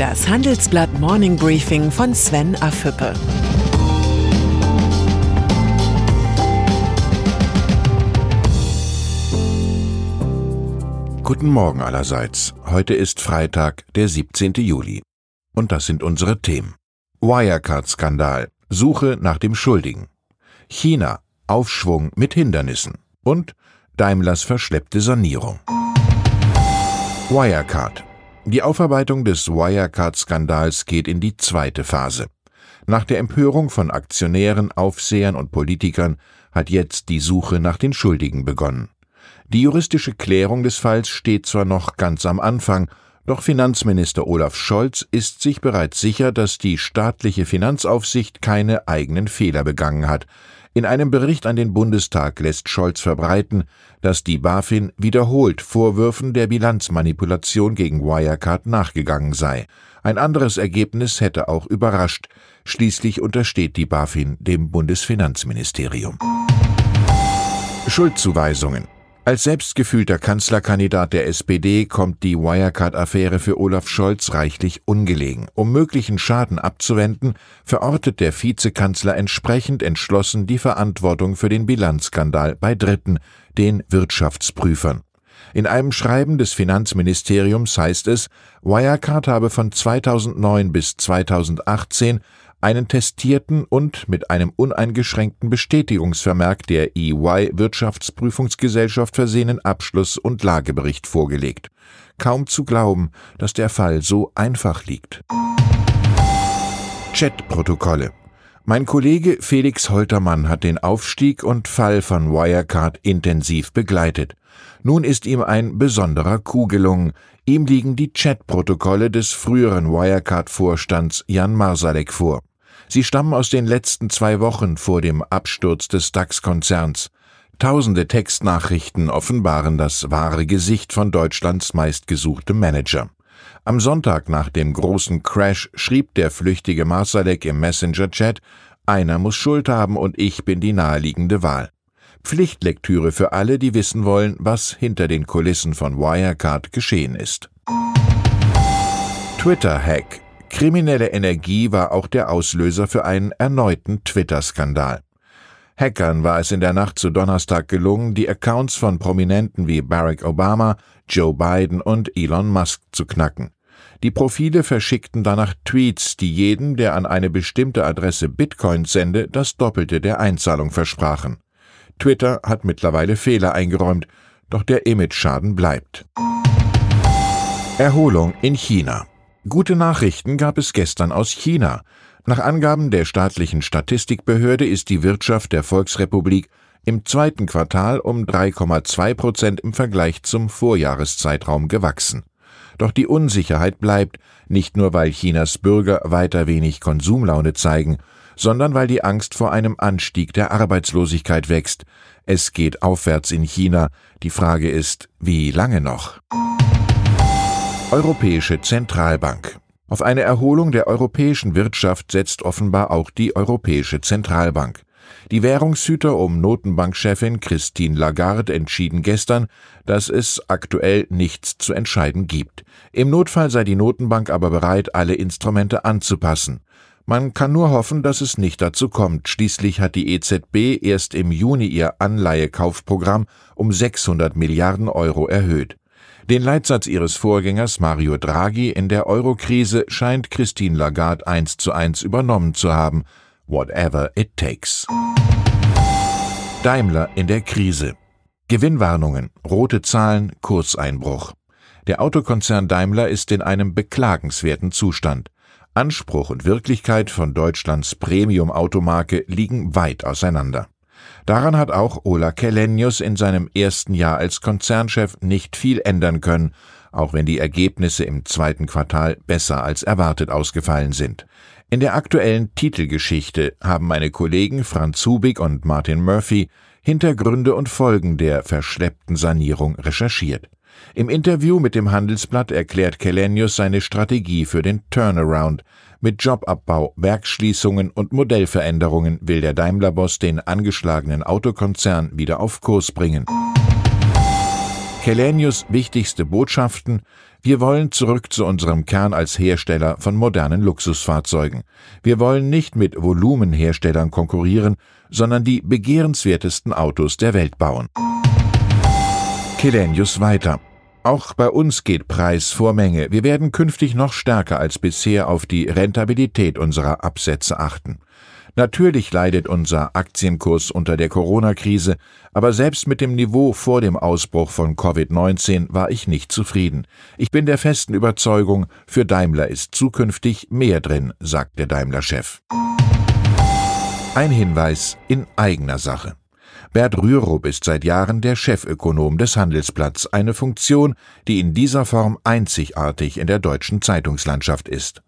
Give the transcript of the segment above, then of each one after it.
Das Handelsblatt Morning Briefing von Sven Afüppe. Guten Morgen allerseits. Heute ist Freitag, der 17. Juli. Und das sind unsere Themen. Wirecard-Skandal. Suche nach dem Schuldigen. China. Aufschwung mit Hindernissen. Und Daimlers verschleppte Sanierung. Wirecard. Die Aufarbeitung des Wirecard-Skandals geht in die zweite Phase. Nach der Empörung von Aktionären, Aufsehern und Politikern hat jetzt die Suche nach den Schuldigen begonnen. Die juristische Klärung des Falls steht zwar noch ganz am Anfang, doch Finanzminister Olaf Scholz ist sich bereits sicher, dass die staatliche Finanzaufsicht keine eigenen Fehler begangen hat. In einem Bericht an den Bundestag lässt Scholz verbreiten, dass die BaFin wiederholt Vorwürfen der Bilanzmanipulation gegen Wirecard nachgegangen sei. Ein anderes Ergebnis hätte auch überrascht. Schließlich untersteht die BaFin dem Bundesfinanzministerium. Schuldzuweisungen als selbstgefühlter Kanzlerkandidat der SPD kommt die Wirecard-Affäre für Olaf Scholz reichlich ungelegen. Um möglichen Schaden abzuwenden, verortet der Vizekanzler entsprechend entschlossen die Verantwortung für den Bilanzskandal bei Dritten, den Wirtschaftsprüfern. In einem Schreiben des Finanzministeriums heißt es, Wirecard habe von 2009 bis 2018 einen testierten und mit einem uneingeschränkten Bestätigungsvermerk der EY Wirtschaftsprüfungsgesellschaft versehenen Abschluss- und Lagebericht vorgelegt. Kaum zu glauben, dass der Fall so einfach liegt. Chatprotokolle mein Kollege Felix Holtermann hat den Aufstieg und Fall von Wirecard intensiv begleitet. Nun ist ihm ein besonderer Coup gelungen. Ihm liegen die Chatprotokolle des früheren Wirecard-Vorstands Jan Marsalek vor. Sie stammen aus den letzten zwei Wochen vor dem Absturz des DAX-Konzerns. Tausende Textnachrichten offenbaren das wahre Gesicht von Deutschlands meistgesuchtem Manager. Am Sonntag nach dem großen Crash schrieb der flüchtige Marsalek im Messenger-Chat, einer muss Schuld haben und ich bin die naheliegende Wahl. Pflichtlektüre für alle, die wissen wollen, was hinter den Kulissen von Wirecard geschehen ist. Twitter-Hack Kriminelle Energie war auch der Auslöser für einen erneuten Twitter-Skandal. Hackern war es in der Nacht zu Donnerstag gelungen, die Accounts von Prominenten wie Barack Obama, Joe Biden und Elon Musk zu knacken. Die Profile verschickten danach Tweets, die jedem, der an eine bestimmte Adresse Bitcoins sende, das Doppelte der Einzahlung versprachen. Twitter hat mittlerweile Fehler eingeräumt, doch der Image-Schaden bleibt. Erholung in China. Gute Nachrichten gab es gestern aus China. Nach Angaben der staatlichen Statistikbehörde ist die Wirtschaft der Volksrepublik im zweiten Quartal um 3,2 Prozent im Vergleich zum Vorjahreszeitraum gewachsen. Doch die Unsicherheit bleibt, nicht nur weil Chinas Bürger weiter wenig Konsumlaune zeigen, sondern weil die Angst vor einem Anstieg der Arbeitslosigkeit wächst. Es geht aufwärts in China. Die Frage ist, wie lange noch? Europäische Zentralbank. Auf eine Erholung der europäischen Wirtschaft setzt offenbar auch die Europäische Zentralbank. Die Währungshüter um Notenbankchefin Christine Lagarde entschieden gestern, dass es aktuell nichts zu entscheiden gibt. Im Notfall sei die Notenbank aber bereit, alle Instrumente anzupassen. Man kann nur hoffen, dass es nicht dazu kommt. Schließlich hat die EZB erst im Juni ihr Anleihekaufprogramm um 600 Milliarden Euro erhöht. Den Leitsatz ihres Vorgängers Mario Draghi in der Eurokrise scheint Christine Lagarde eins zu eins übernommen zu haben. Whatever it takes. Daimler in der Krise. Gewinnwarnungen, rote Zahlen, Kurseinbruch. Der Autokonzern Daimler ist in einem beklagenswerten Zustand. Anspruch und Wirklichkeit von Deutschlands Premium-Automarke liegen weit auseinander. Daran hat auch Ola Kellenius in seinem ersten Jahr als Konzernchef nicht viel ändern können, auch wenn die Ergebnisse im zweiten Quartal besser als erwartet ausgefallen sind. In der aktuellen Titelgeschichte haben meine Kollegen Franz Hubig und Martin Murphy Hintergründe und Folgen der verschleppten Sanierung recherchiert. Im Interview mit dem Handelsblatt erklärt Kellenius seine Strategie für den Turnaround, mit Jobabbau, Werksschließungen und Modellveränderungen will der Daimler-Boss den angeschlagenen Autokonzern wieder auf Kurs bringen. Kellenius wichtigste Botschaften Wir wollen zurück zu unserem Kern als Hersteller von modernen Luxusfahrzeugen. Wir wollen nicht mit Volumenherstellern konkurrieren, sondern die begehrenswertesten Autos der Welt bauen. Kelenius weiter. Auch bei uns geht Preis vor Menge. Wir werden künftig noch stärker als bisher auf die Rentabilität unserer Absätze achten. Natürlich leidet unser Aktienkurs unter der Corona-Krise, aber selbst mit dem Niveau vor dem Ausbruch von Covid-19 war ich nicht zufrieden. Ich bin der festen Überzeugung, für Daimler ist zukünftig mehr drin, sagt der Daimler-Chef. Ein Hinweis in eigener Sache. Bert Rürup ist seit Jahren der Chefökonom des Handelsplatz, eine Funktion, die in dieser Form einzigartig in der deutschen Zeitungslandschaft ist.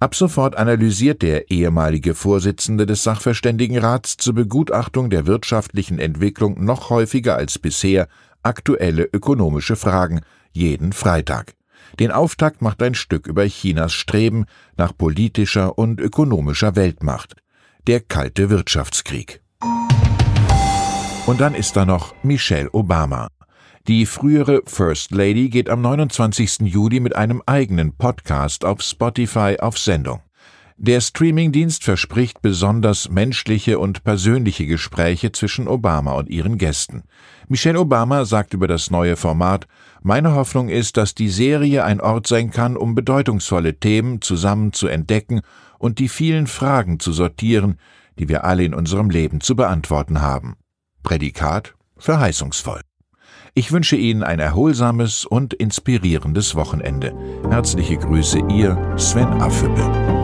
Ab sofort analysiert der ehemalige Vorsitzende des Sachverständigenrats zur Begutachtung der wirtschaftlichen Entwicklung noch häufiger als bisher aktuelle ökonomische Fragen, jeden Freitag. Den Auftakt macht ein Stück über Chinas Streben nach politischer und ökonomischer Weltmacht, der kalte Wirtschaftskrieg. Und dann ist da noch Michelle Obama. Die frühere First Lady geht am 29. Juli mit einem eigenen Podcast auf Spotify auf Sendung. Der Streamingdienst verspricht besonders menschliche und persönliche Gespräche zwischen Obama und ihren Gästen. Michelle Obama sagt über das neue Format, meine Hoffnung ist, dass die Serie ein Ort sein kann, um bedeutungsvolle Themen zusammen zu entdecken und die vielen Fragen zu sortieren, die wir alle in unserem Leben zu beantworten haben. Prädikat verheißungsvoll. Ich wünsche Ihnen ein erholsames und inspirierendes Wochenende. Herzliche Grüße, Ihr Sven Affüppe.